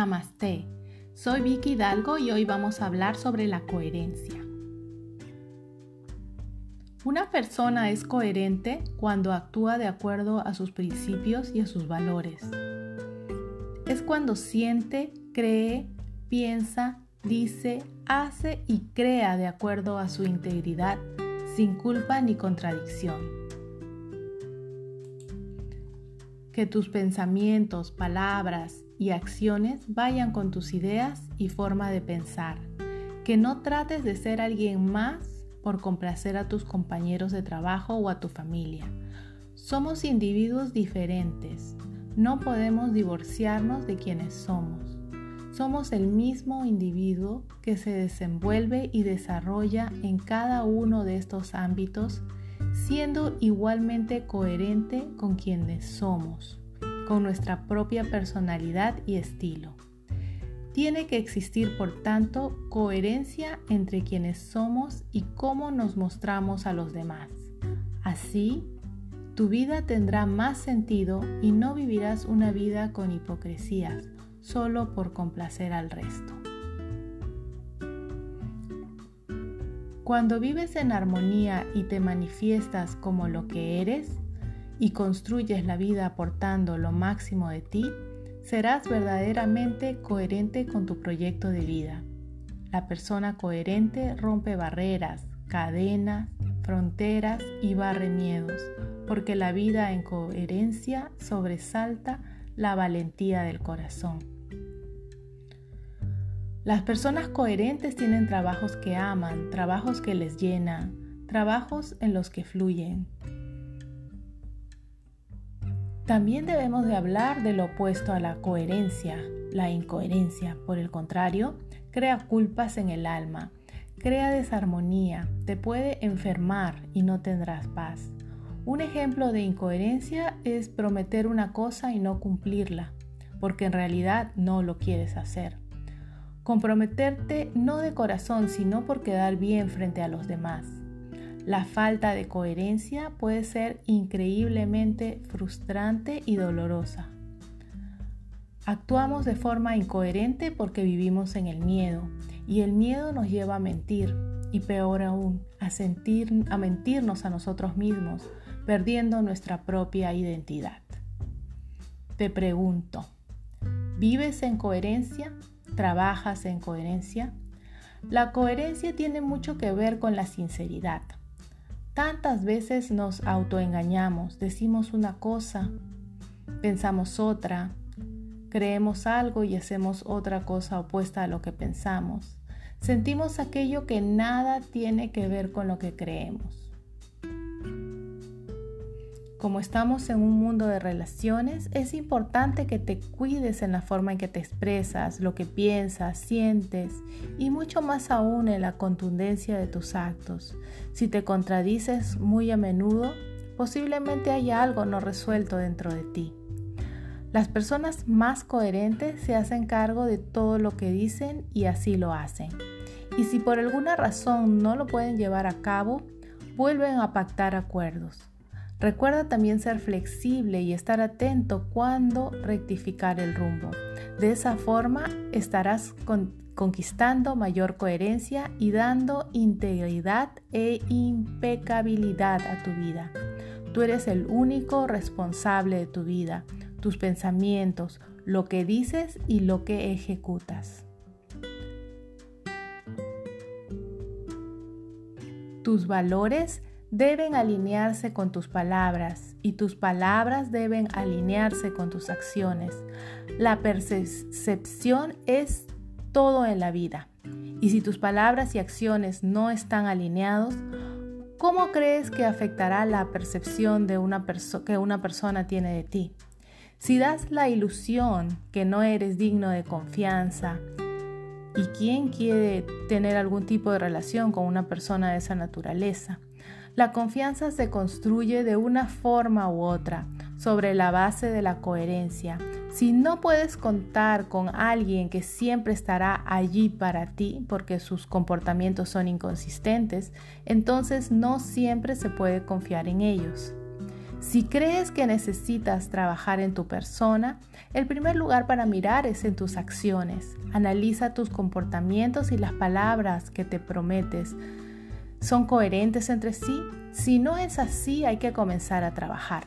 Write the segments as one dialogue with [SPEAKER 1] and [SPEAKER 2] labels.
[SPEAKER 1] Namaste. Soy Vicky Hidalgo y hoy vamos a hablar sobre la coherencia. Una persona es coherente cuando actúa de acuerdo a sus principios y a sus valores. Es cuando siente, cree, piensa, dice, hace y crea de acuerdo a su integridad, sin culpa ni contradicción. Que tus pensamientos, palabras y acciones vayan con tus ideas y forma de pensar. Que no trates de ser alguien más por complacer a tus compañeros de trabajo o a tu familia. Somos individuos diferentes. No podemos divorciarnos de quienes somos. Somos el mismo individuo que se desenvuelve y desarrolla en cada uno de estos ámbitos siendo igualmente coherente con quienes somos, con nuestra propia personalidad y estilo. Tiene que existir, por tanto, coherencia entre quienes somos y cómo nos mostramos a los demás. Así, tu vida tendrá más sentido y no vivirás una vida con hipocresías, solo por complacer al resto. Cuando vives en armonía y te manifiestas como lo que eres y construyes la vida aportando lo máximo de ti, serás verdaderamente coherente con tu proyecto de vida. La persona coherente rompe barreras, cadenas, fronteras y barre miedos, porque la vida en coherencia sobresalta la valentía del corazón. Las personas coherentes tienen trabajos que aman, trabajos que les llenan, trabajos en los que fluyen. También debemos de hablar del opuesto a la coherencia, la incoherencia. Por el contrario, crea culpas en el alma, crea desarmonía, te puede enfermar y no tendrás paz. Un ejemplo de incoherencia es prometer una cosa y no cumplirla, porque en realidad no lo quieres hacer. Comprometerte no de corazón, sino por quedar bien frente a los demás. La falta de coherencia puede ser increíblemente frustrante y dolorosa. Actuamos de forma incoherente porque vivimos en el miedo y el miedo nos lleva a mentir y peor aún, a, sentir, a mentirnos a nosotros mismos, perdiendo nuestra propia identidad. Te pregunto, ¿vives en coherencia? trabajas en coherencia? La coherencia tiene mucho que ver con la sinceridad. Tantas veces nos autoengañamos, decimos una cosa, pensamos otra, creemos algo y hacemos otra cosa opuesta a lo que pensamos. Sentimos aquello que nada tiene que ver con lo que creemos. Como estamos en un mundo de relaciones, es importante que te cuides en la forma en que te expresas, lo que piensas, sientes y mucho más aún en la contundencia de tus actos. Si te contradices muy a menudo, posiblemente haya algo no resuelto dentro de ti. Las personas más coherentes se hacen cargo de todo lo que dicen y así lo hacen. Y si por alguna razón no lo pueden llevar a cabo, vuelven a pactar acuerdos. Recuerda también ser flexible y estar atento cuando rectificar el rumbo. De esa forma estarás conquistando mayor coherencia y dando integridad e impecabilidad a tu vida. Tú eres el único responsable de tu vida, tus pensamientos, lo que dices y lo que ejecutas. Tus valores deben alinearse con tus palabras y tus palabras deben alinearse con tus acciones. La percepción es todo en la vida. Y si tus palabras y acciones no están alineados, ¿cómo crees que afectará la percepción de una que una persona tiene de ti? Si das la ilusión que no eres digno de confianza, ¿y quién quiere tener algún tipo de relación con una persona de esa naturaleza? La confianza se construye de una forma u otra, sobre la base de la coherencia. Si no puedes contar con alguien que siempre estará allí para ti porque sus comportamientos son inconsistentes, entonces no siempre se puede confiar en ellos. Si crees que necesitas trabajar en tu persona, el primer lugar para mirar es en tus acciones. Analiza tus comportamientos y las palabras que te prometes. ¿Son coherentes entre sí? Si no es así, hay que comenzar a trabajar.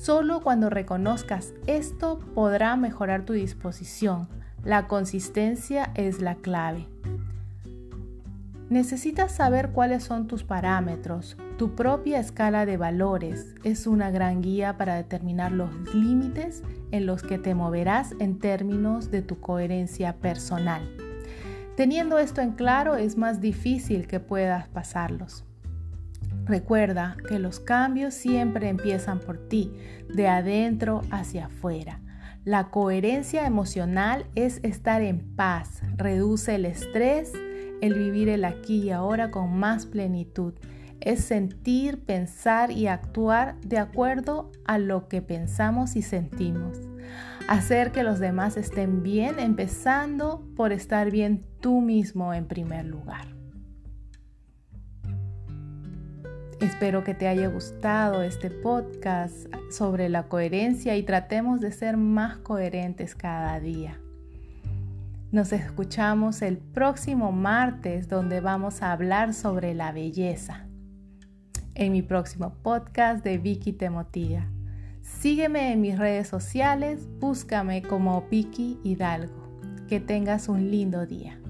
[SPEAKER 1] Solo cuando reconozcas esto podrá mejorar tu disposición. La consistencia es la clave. Necesitas saber cuáles son tus parámetros. Tu propia escala de valores es una gran guía para determinar los límites en los que te moverás en términos de tu coherencia personal. Teniendo esto en claro es más difícil que puedas pasarlos. Recuerda que los cambios siempre empiezan por ti, de adentro hacia afuera. La coherencia emocional es estar en paz, reduce el estrés, el vivir el aquí y ahora con más plenitud. Es sentir, pensar y actuar de acuerdo a lo que pensamos y sentimos. Hacer que los demás estén bien, empezando por estar bien tú mismo en primer lugar. Espero que te haya gustado este podcast sobre la coherencia y tratemos de ser más coherentes cada día. Nos escuchamos el próximo martes donde vamos a hablar sobre la belleza. En mi próximo podcast de Vicky Temotiga. Sígueme en mis redes sociales, búscame como Vicky Hidalgo. Que tengas un lindo día.